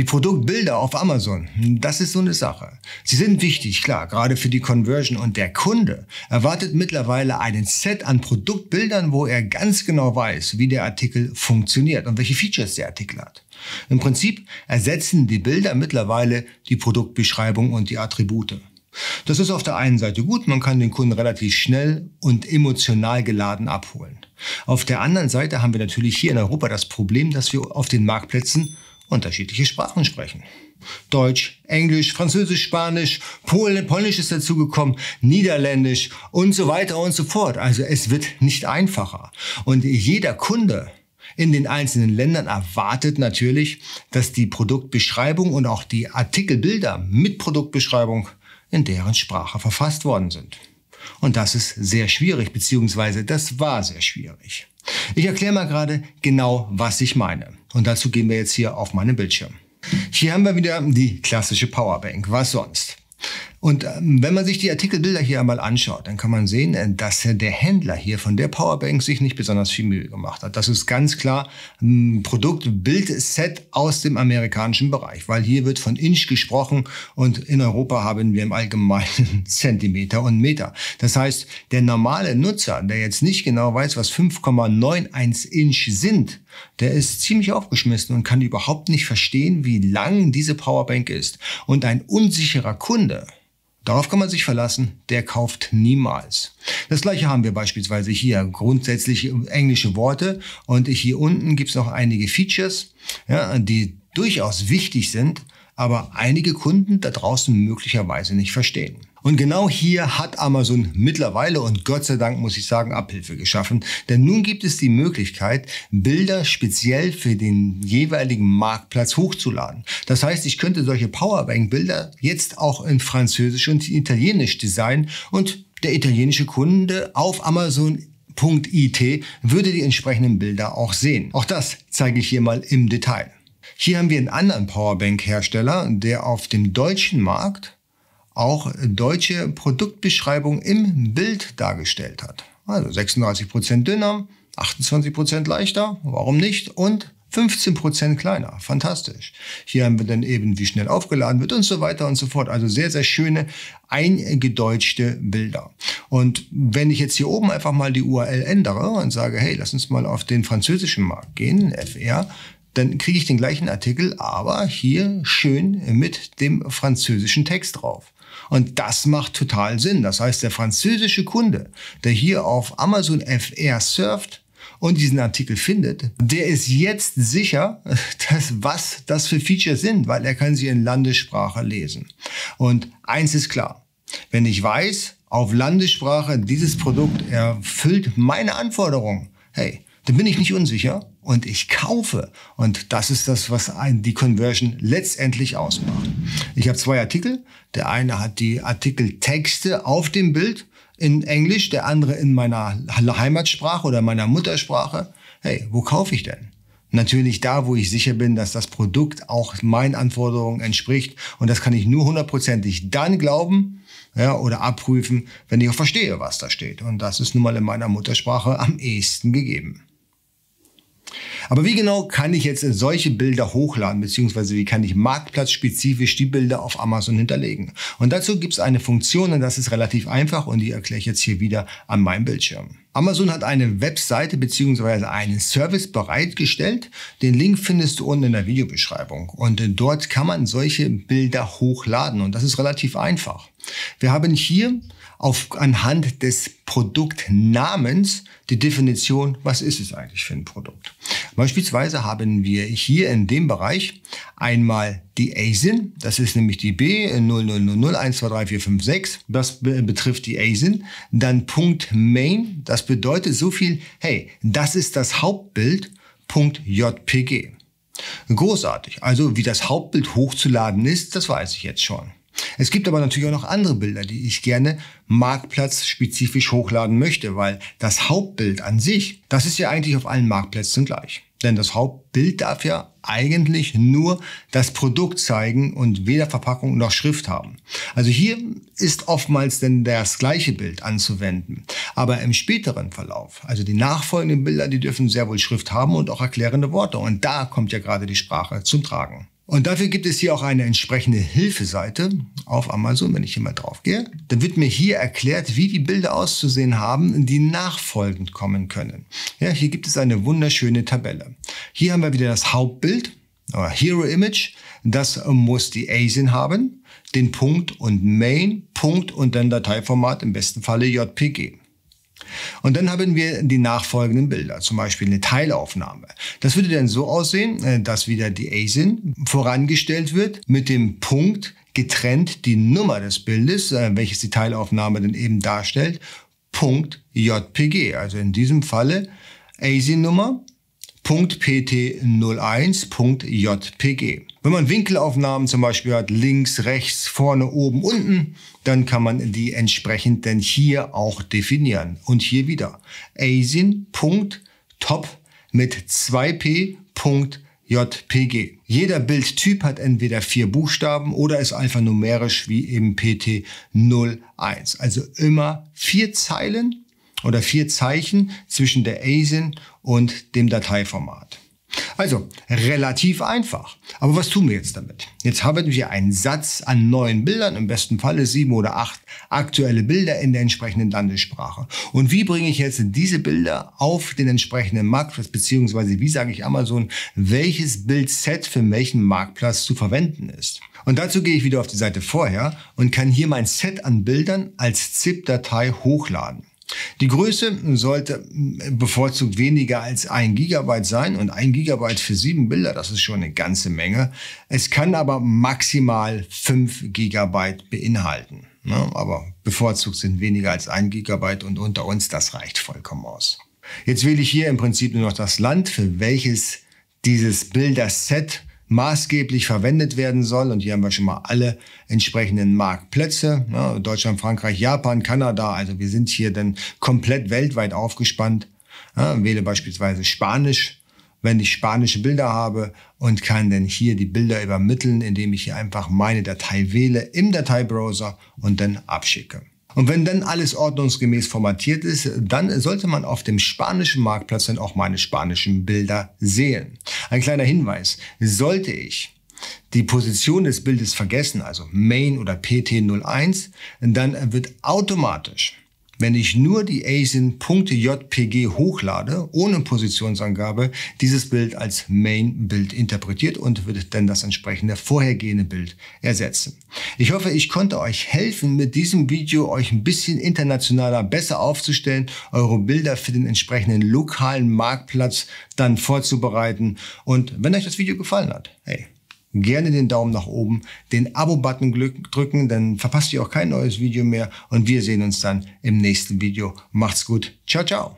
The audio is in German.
Die Produktbilder auf Amazon, das ist so eine Sache. Sie sind wichtig, klar, gerade für die Conversion und der Kunde erwartet mittlerweile einen Set an Produktbildern, wo er ganz genau weiß, wie der Artikel funktioniert und welche Features der Artikel hat. Im Prinzip ersetzen die Bilder mittlerweile die Produktbeschreibung und die Attribute. Das ist auf der einen Seite gut, man kann den Kunden relativ schnell und emotional geladen abholen. Auf der anderen Seite haben wir natürlich hier in Europa das Problem, dass wir auf den Marktplätzen unterschiedliche Sprachen sprechen. Deutsch, Englisch, Französisch, Spanisch, Polen, Polnisch ist dazugekommen, Niederländisch und so weiter und so fort. Also es wird nicht einfacher. Und jeder Kunde in den einzelnen Ländern erwartet natürlich, dass die Produktbeschreibung und auch die Artikelbilder mit Produktbeschreibung in deren Sprache verfasst worden sind. Und das ist sehr schwierig, beziehungsweise das war sehr schwierig. Ich erkläre mal gerade genau, was ich meine. Und dazu gehen wir jetzt hier auf meinen Bildschirm. Hier haben wir wieder die klassische Powerbank. Was sonst? Und ähm, wenn man sich die Artikelbilder hier einmal anschaut, dann kann man sehen, äh, dass der Händler hier von der Powerbank sich nicht besonders viel Mühe gemacht hat. Das ist ganz klar ein Produkt-Bild-Set aus dem amerikanischen Bereich, weil hier wird von Inch gesprochen und in Europa haben wir im Allgemeinen Zentimeter und Meter. Das heißt, der normale Nutzer, der jetzt nicht genau weiß, was 5,91 Inch sind, der ist ziemlich aufgeschmissen und kann überhaupt nicht verstehen, wie lang diese Powerbank ist. Und ein unsicherer Kunde, Darauf kann man sich verlassen, der kauft niemals. Das gleiche haben wir beispielsweise hier, grundsätzlich englische Worte und hier unten gibt es noch einige Features, ja, die durchaus wichtig sind, aber einige Kunden da draußen möglicherweise nicht verstehen. Und genau hier hat Amazon mittlerweile und Gott sei Dank muss ich sagen Abhilfe geschaffen, denn nun gibt es die Möglichkeit, Bilder speziell für den jeweiligen Marktplatz hochzuladen. Das heißt, ich könnte solche Powerbank-Bilder jetzt auch in Französisch und Italienisch designen und der italienische Kunde auf Amazon .it würde die entsprechenden Bilder auch sehen. Auch das zeige ich hier mal im Detail. Hier haben wir einen anderen Powerbank-Hersteller, der auf dem deutschen Markt auch deutsche Produktbeschreibung im Bild dargestellt hat. Also 36% dünner, 28% leichter, warum nicht? Und 15% kleiner. Fantastisch. Hier haben wir dann eben, wie schnell aufgeladen wird und so weiter und so fort. Also sehr, sehr schöne, eingedeutschte Bilder. Und wenn ich jetzt hier oben einfach mal die URL ändere und sage, hey, lass uns mal auf den französischen Markt gehen, FR, dann kriege ich den gleichen Artikel, aber hier schön mit dem französischen Text drauf. Und das macht total Sinn. Das heißt, der französische Kunde, der hier auf Amazon FR surft und diesen Artikel findet, der ist jetzt sicher, dass, was das für Features sind, weil er kann sie in Landessprache lesen. Und eins ist klar, wenn ich weiß, auf Landessprache dieses Produkt erfüllt meine Anforderungen, hey, dann bin ich nicht unsicher und ich kaufe. Und das ist das, was die Conversion letztendlich ausmacht. Ich habe zwei Artikel. Der eine hat die Artikeltexte auf dem Bild in Englisch, der andere in meiner Heimatsprache oder meiner Muttersprache. Hey, wo kaufe ich denn? Natürlich da, wo ich sicher bin, dass das Produkt auch meinen Anforderungen entspricht. Und das kann ich nur hundertprozentig dann glauben ja, oder abprüfen, wenn ich auch verstehe, was da steht. Und das ist nun mal in meiner Muttersprache am ehesten gegeben. Aber wie genau kann ich jetzt solche Bilder hochladen, beziehungsweise wie kann ich marktplatzspezifisch die Bilder auf Amazon hinterlegen? Und dazu gibt es eine Funktion und das ist relativ einfach und die erkläre ich jetzt hier wieder an meinem Bildschirm. Amazon hat eine Webseite bzw. einen Service bereitgestellt. Den Link findest du unten in der Videobeschreibung. Und dort kann man solche Bilder hochladen und das ist relativ einfach. Wir haben hier auf, anhand des Produktnamens die Definition, was ist es eigentlich für ein Produkt. Beispielsweise haben wir hier in dem Bereich einmal die ASIN, das ist nämlich die B00001234556, das betrifft die ASIN, dann Punkt Main, das bedeutet so viel, hey, das ist das Hauptbild, Punkt JPG. Großartig, also wie das Hauptbild hochzuladen ist, das weiß ich jetzt schon. Es gibt aber natürlich auch noch andere Bilder, die ich gerne marktplatzspezifisch hochladen möchte, weil das Hauptbild an sich, das ist ja eigentlich auf allen Marktplätzen gleich. Denn das Hauptbild darf ja eigentlich nur das Produkt zeigen und weder Verpackung noch Schrift haben. Also hier ist oftmals denn das gleiche Bild anzuwenden. Aber im späteren Verlauf, also die nachfolgenden Bilder, die dürfen sehr wohl Schrift haben und auch erklärende Worte. Und da kommt ja gerade die Sprache zum Tragen. Und dafür gibt es hier auch eine entsprechende Hilfeseite auf Amazon. Wenn ich hier mal drauf gehe, dann wird mir hier erklärt, wie die Bilder auszusehen haben, die nachfolgend kommen können. Ja, hier gibt es eine wunderschöne Tabelle. Hier haben wir wieder das Hauptbild, oder Hero Image. Das muss die ASIN haben, den Punkt und Main, Punkt und dann Dateiformat, im besten Falle JPG. Und dann haben wir die nachfolgenden Bilder, zum Beispiel eine Teilaufnahme. Das würde dann so aussehen, äh, dass wieder die ASIN vorangestellt wird mit dem Punkt getrennt die Nummer des Bildes, äh, welches die Teilaufnahme dann eben darstellt, Punkt JPG. Also in diesem Falle ASIN-Nummer .pt01.jpg. Wenn man Winkelaufnahmen zum Beispiel hat, links, rechts, vorne, oben, unten, dann kann man die entsprechend dann hier auch definieren. Und hier wieder asin.top mit 2p.jpg. Jeder Bildtyp hat entweder vier Buchstaben oder ist alphanumerisch wie eben PT01. Also immer vier Zeilen oder vier Zeichen zwischen der ASIN und dem Dateiformat. Also relativ einfach. Aber was tun wir jetzt damit? Jetzt haben wir einen Satz an neuen Bildern, im besten Falle sieben oder acht aktuelle Bilder in der entsprechenden Landessprache. Und wie bringe ich jetzt diese Bilder auf den entsprechenden Marktplatz, beziehungsweise wie sage ich Amazon, welches Bildset für welchen Marktplatz zu verwenden ist? Und dazu gehe ich wieder auf die Seite vorher und kann hier mein Set an Bildern als ZIP-Datei hochladen. Die Größe sollte bevorzugt weniger als ein Gigabyte sein und ein Gigabyte für sieben Bilder, das ist schon eine ganze Menge. Es kann aber maximal fünf Gigabyte beinhalten. Ne? Aber bevorzugt sind weniger als ein Gigabyte und unter uns, das reicht vollkommen aus. Jetzt wähle ich hier im Prinzip nur noch das Land, für welches dieses Bilderset maßgeblich verwendet werden soll. Und hier haben wir schon mal alle entsprechenden Marktplätze. Ja, Deutschland, Frankreich, Japan, Kanada. Also wir sind hier dann komplett weltweit aufgespannt. Ja, wähle beispielsweise Spanisch, wenn ich spanische Bilder habe und kann dann hier die Bilder übermitteln, indem ich hier einfach meine Datei wähle im Dateibrowser und dann abschicke. Und wenn dann alles ordnungsgemäß formatiert ist, dann sollte man auf dem spanischen Marktplatz dann auch meine spanischen Bilder sehen. Ein kleiner Hinweis. Sollte ich die Position des Bildes vergessen, also Main oder PT01, dann wird automatisch wenn ich nur die ASIN.jpg hochlade, ohne Positionsangabe, dieses Bild als Main-Bild interpretiert und wird dann das entsprechende vorhergehende Bild ersetzen. Ich hoffe, ich konnte euch helfen, mit diesem Video euch ein bisschen internationaler besser aufzustellen, eure Bilder für den entsprechenden lokalen Marktplatz dann vorzubereiten. Und wenn euch das Video gefallen hat, hey, gerne den Daumen nach oben, den Abo-Button drücken, dann verpasst ihr auch kein neues Video mehr und wir sehen uns dann im nächsten Video. Macht's gut. Ciao, ciao.